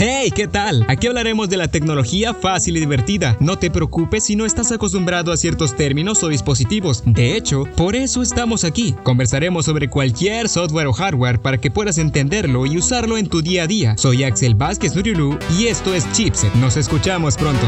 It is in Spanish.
Hey, ¿qué tal? Aquí hablaremos de la tecnología fácil y divertida. No te preocupes si no estás acostumbrado a ciertos términos o dispositivos. De hecho, por eso estamos aquí. Conversaremos sobre cualquier software o hardware para que puedas entenderlo y usarlo en tu día a día. Soy Axel Vázquez Nuriulú y esto es Chipset. Nos escuchamos pronto.